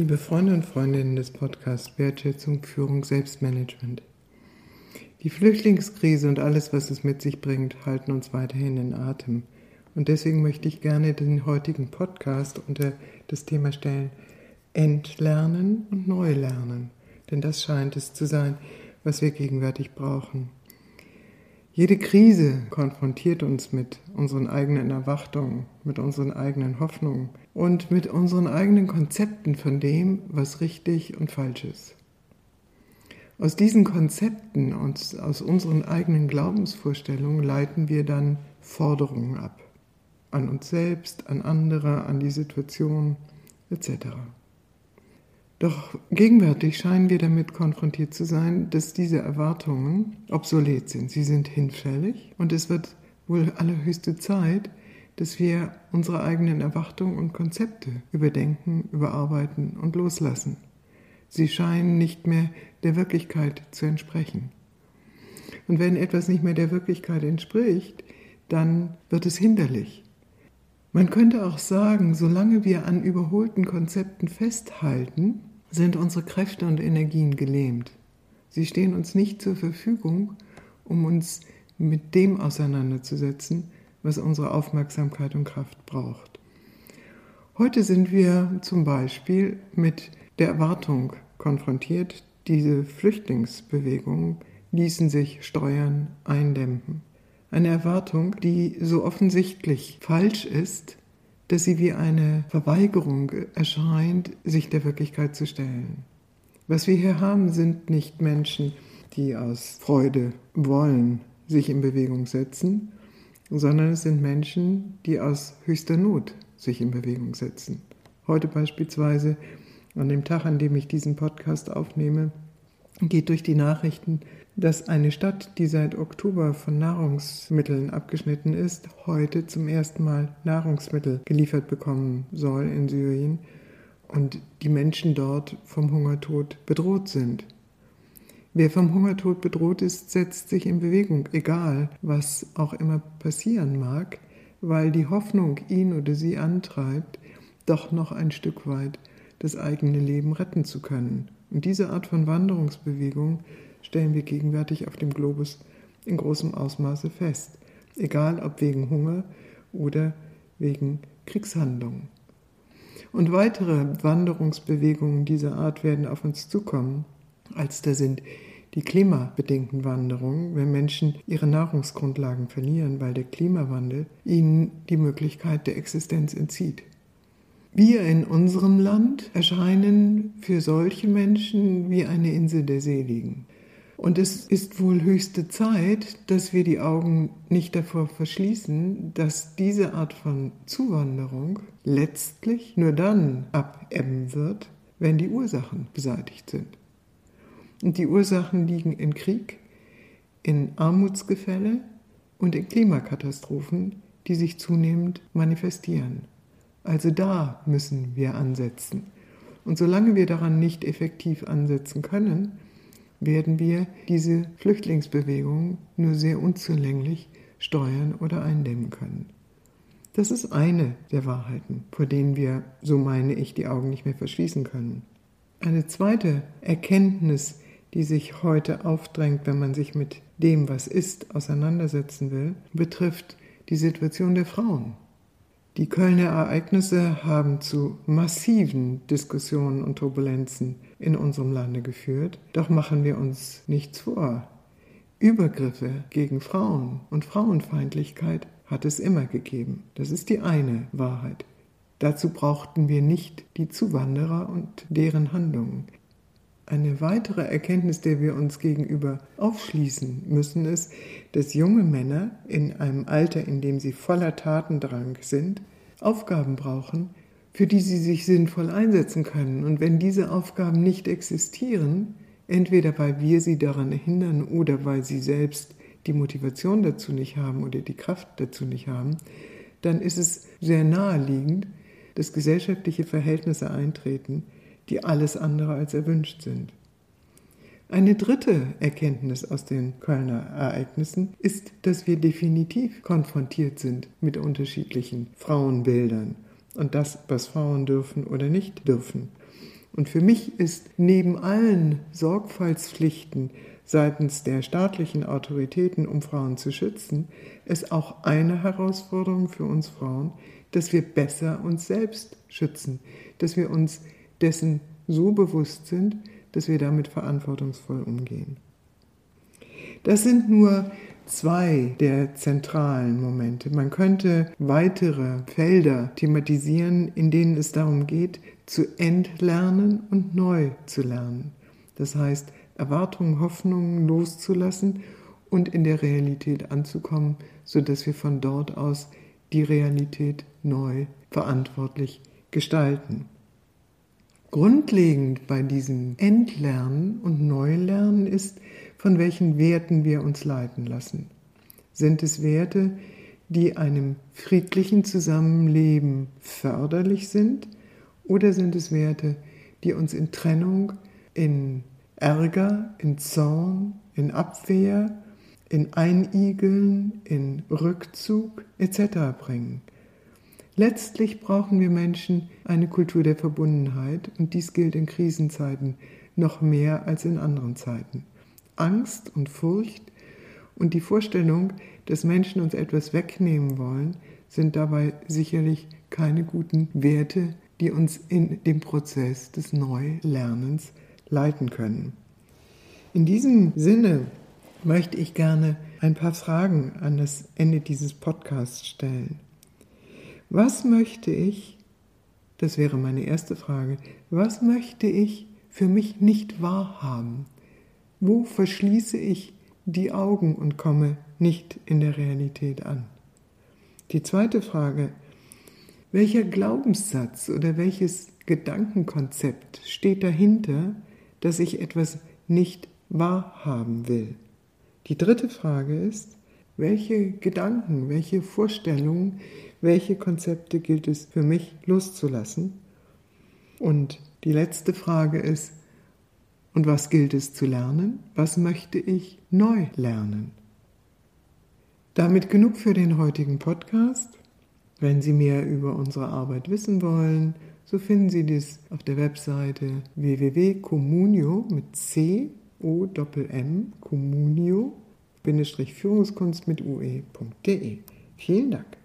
Liebe Freunde und Freundinnen des Podcasts Wertschätzung, Führung, Selbstmanagement. Die Flüchtlingskrise und alles, was es mit sich bringt, halten uns weiterhin in Atem. Und deswegen möchte ich gerne den heutigen Podcast unter das Thema stellen Entlernen und Neulernen. Denn das scheint es zu sein, was wir gegenwärtig brauchen. Jede Krise konfrontiert uns mit unseren eigenen Erwartungen, mit unseren eigenen Hoffnungen und mit unseren eigenen Konzepten von dem, was richtig und falsch ist. Aus diesen Konzepten und aus unseren eigenen Glaubensvorstellungen leiten wir dann Forderungen ab. An uns selbst, an andere, an die Situation etc. Doch gegenwärtig scheinen wir damit konfrontiert zu sein, dass diese Erwartungen obsolet sind. Sie sind hinfällig und es wird wohl allerhöchste Zeit, dass wir unsere eigenen Erwartungen und Konzepte überdenken, überarbeiten und loslassen. Sie scheinen nicht mehr der Wirklichkeit zu entsprechen. Und wenn etwas nicht mehr der Wirklichkeit entspricht, dann wird es hinderlich. Man könnte auch sagen, solange wir an überholten Konzepten festhalten, sind unsere Kräfte und Energien gelähmt. Sie stehen uns nicht zur Verfügung, um uns mit dem auseinanderzusetzen, was unsere Aufmerksamkeit und Kraft braucht. Heute sind wir zum Beispiel mit der Erwartung konfrontiert, diese Flüchtlingsbewegungen ließen sich steuern, eindämmen. Eine Erwartung, die so offensichtlich falsch ist, dass sie wie eine Verweigerung erscheint, sich der Wirklichkeit zu stellen. Was wir hier haben, sind nicht Menschen, die aus Freude wollen, sich in Bewegung setzen, sondern es sind Menschen, die aus höchster Not sich in Bewegung setzen. Heute beispielsweise, an dem Tag, an dem ich diesen Podcast aufnehme, geht durch die Nachrichten, dass eine Stadt, die seit Oktober von Nahrungsmitteln abgeschnitten ist, heute zum ersten Mal Nahrungsmittel geliefert bekommen soll in Syrien und die Menschen dort vom Hungertod bedroht sind. Wer vom Hungertod bedroht ist, setzt sich in Bewegung, egal was auch immer passieren mag, weil die Hoffnung ihn oder sie antreibt, doch noch ein Stück weit das eigene Leben retten zu können. Und diese Art von Wanderungsbewegung stellen wir gegenwärtig auf dem Globus in großem Ausmaße fest, egal ob wegen Hunger oder wegen Kriegshandlungen. Und weitere Wanderungsbewegungen dieser Art werden auf uns zukommen, als da sind die klimabedingten Wanderungen, wenn Menschen ihre Nahrungsgrundlagen verlieren, weil der Klimawandel ihnen die Möglichkeit der Existenz entzieht. Wir in unserem Land erscheinen für solche Menschen wie eine Insel der Seligen. Und es ist wohl höchste Zeit, dass wir die Augen nicht davor verschließen, dass diese Art von Zuwanderung letztlich nur dann abebben wird, wenn die Ursachen beseitigt sind. Und die Ursachen liegen in Krieg, in Armutsgefälle und in Klimakatastrophen, die sich zunehmend manifestieren. Also da müssen wir ansetzen. Und solange wir daran nicht effektiv ansetzen können, werden wir diese Flüchtlingsbewegung nur sehr unzulänglich steuern oder eindämmen können. Das ist eine der Wahrheiten, vor denen wir, so meine ich, die Augen nicht mehr verschließen können. Eine zweite Erkenntnis, die sich heute aufdrängt, wenn man sich mit dem, was ist, auseinandersetzen will, betrifft die Situation der Frauen. Die Kölner Ereignisse haben zu massiven Diskussionen und Turbulenzen in unserem Lande geführt. Doch machen wir uns nichts vor. Übergriffe gegen Frauen und Frauenfeindlichkeit hat es immer gegeben. Das ist die eine Wahrheit. Dazu brauchten wir nicht die Zuwanderer und deren Handlungen. Eine weitere Erkenntnis, der wir uns gegenüber aufschließen müssen, ist, dass junge Männer in einem Alter, in dem sie voller Tatendrang sind, Aufgaben brauchen, für die sie sich sinnvoll einsetzen können. Und wenn diese Aufgaben nicht existieren, entweder weil wir sie daran hindern oder weil sie selbst die Motivation dazu nicht haben oder die Kraft dazu nicht haben, dann ist es sehr naheliegend, dass gesellschaftliche Verhältnisse eintreten, die alles andere als erwünscht sind. Eine dritte Erkenntnis aus den Kölner Ereignissen ist, dass wir definitiv konfrontiert sind mit unterschiedlichen Frauenbildern und das, was Frauen dürfen oder nicht dürfen. Und für mich ist neben allen Sorgfaltspflichten seitens der staatlichen Autoritäten, um Frauen zu schützen, es auch eine Herausforderung für uns Frauen, dass wir besser uns selbst schützen, dass wir uns dessen so bewusst sind, dass wir damit verantwortungsvoll umgehen. Das sind nur zwei der zentralen Momente. Man könnte weitere Felder thematisieren, in denen es darum geht, zu entlernen und neu zu lernen. Das heißt, Erwartungen, Hoffnungen loszulassen und in der Realität anzukommen, sodass wir von dort aus die Realität neu verantwortlich gestalten. Grundlegend bei diesem Entlernen und Neulernen ist, von welchen Werten wir uns leiten lassen. Sind es Werte, die einem friedlichen Zusammenleben förderlich sind, oder sind es Werte, die uns in Trennung, in Ärger, in Zorn, in Abwehr, in Einigeln, in Rückzug etc. bringen? Letztlich brauchen wir Menschen eine Kultur der Verbundenheit und dies gilt in Krisenzeiten noch mehr als in anderen Zeiten. Angst und Furcht und die Vorstellung, dass Menschen uns etwas wegnehmen wollen, sind dabei sicherlich keine guten Werte, die uns in dem Prozess des Neulernens leiten können. In diesem Sinne möchte ich gerne ein paar Fragen an das Ende dieses Podcasts stellen. Was möchte ich, das wäre meine erste Frage, was möchte ich für mich nicht wahrhaben? Wo verschließe ich die Augen und komme nicht in der Realität an? Die zweite Frage, welcher Glaubenssatz oder welches Gedankenkonzept steht dahinter, dass ich etwas nicht wahrhaben will? Die dritte Frage ist, welche Gedanken, welche Vorstellungen, welche Konzepte gilt es für mich loszulassen? Und die letzte Frage ist, und was gilt es zu lernen? Was möchte ich neu lernen? Damit genug für den heutigen Podcast. Wenn Sie mehr über unsere Arbeit wissen wollen, so finden Sie dies auf der Webseite www.communio mit C O M Communio Führungskunst mit ue.de. Vielen Dank.